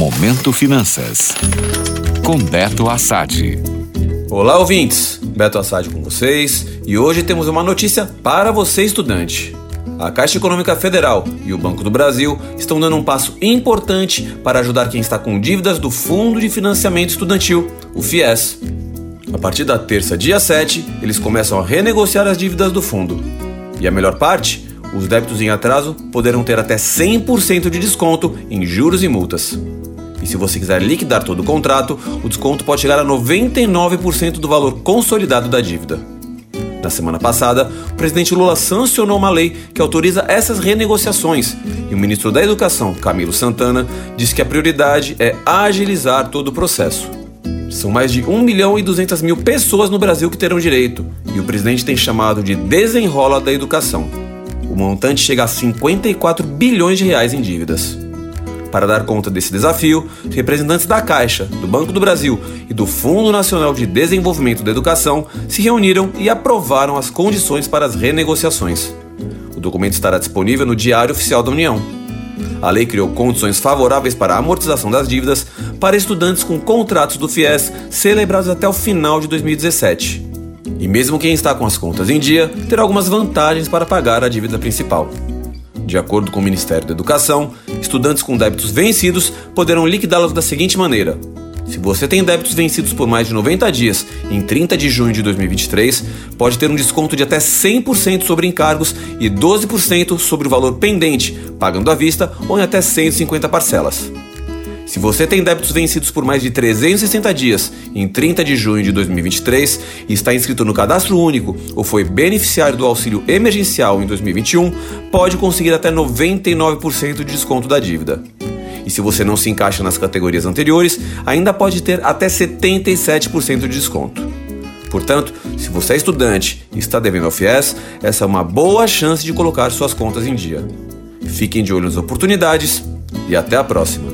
Momento Finanças. Com Beto Assad. Olá, ouvintes! Beto Assad com vocês e hoje temos uma notícia para você, estudante. A Caixa Econômica Federal e o Banco do Brasil estão dando um passo importante para ajudar quem está com dívidas do Fundo de Financiamento Estudantil, o FIES. A partir da terça, dia 7, eles começam a renegociar as dívidas do fundo. E a melhor parte? Os débitos em atraso poderão ter até 100% de desconto em juros e multas. E se você quiser liquidar todo o contrato, o desconto pode chegar a 99% do valor consolidado da dívida. Na semana passada, o presidente Lula sancionou uma lei que autoriza essas renegociações e o ministro da Educação, Camilo Santana, disse que a prioridade é agilizar todo o processo. São mais de 1 milhão e 200 mil pessoas no Brasil que terão direito, e o presidente tem chamado de desenrola da educação. O montante chega a 54 bilhões de reais em dívidas. Para dar conta desse desafio, representantes da Caixa, do Banco do Brasil e do Fundo Nacional de Desenvolvimento da Educação se reuniram e aprovaram as condições para as renegociações. O documento estará disponível no Diário Oficial da União. A lei criou condições favoráveis para a amortização das dívidas para estudantes com contratos do FIES celebrados até o final de 2017. E mesmo quem está com as contas em dia terá algumas vantagens para pagar a dívida principal. De acordo com o Ministério da Educação, estudantes com débitos vencidos poderão liquidá-los da seguinte maneira: se você tem débitos vencidos por mais de 90 dias em 30 de junho de 2023, pode ter um desconto de até 100% sobre encargos e 12% sobre o valor pendente, pagando à vista ou em até 150 parcelas. Se você tem débitos vencidos por mais de 360 dias em 30 de junho de 2023 e está inscrito no Cadastro Único ou foi beneficiário do auxílio emergencial em 2021, pode conseguir até 99% de desconto da dívida. E se você não se encaixa nas categorias anteriores, ainda pode ter até 77% de desconto. Portanto, se você é estudante e está devendo ao FIES, essa é uma boa chance de colocar suas contas em dia. Fiquem de olho nas oportunidades e até a próxima!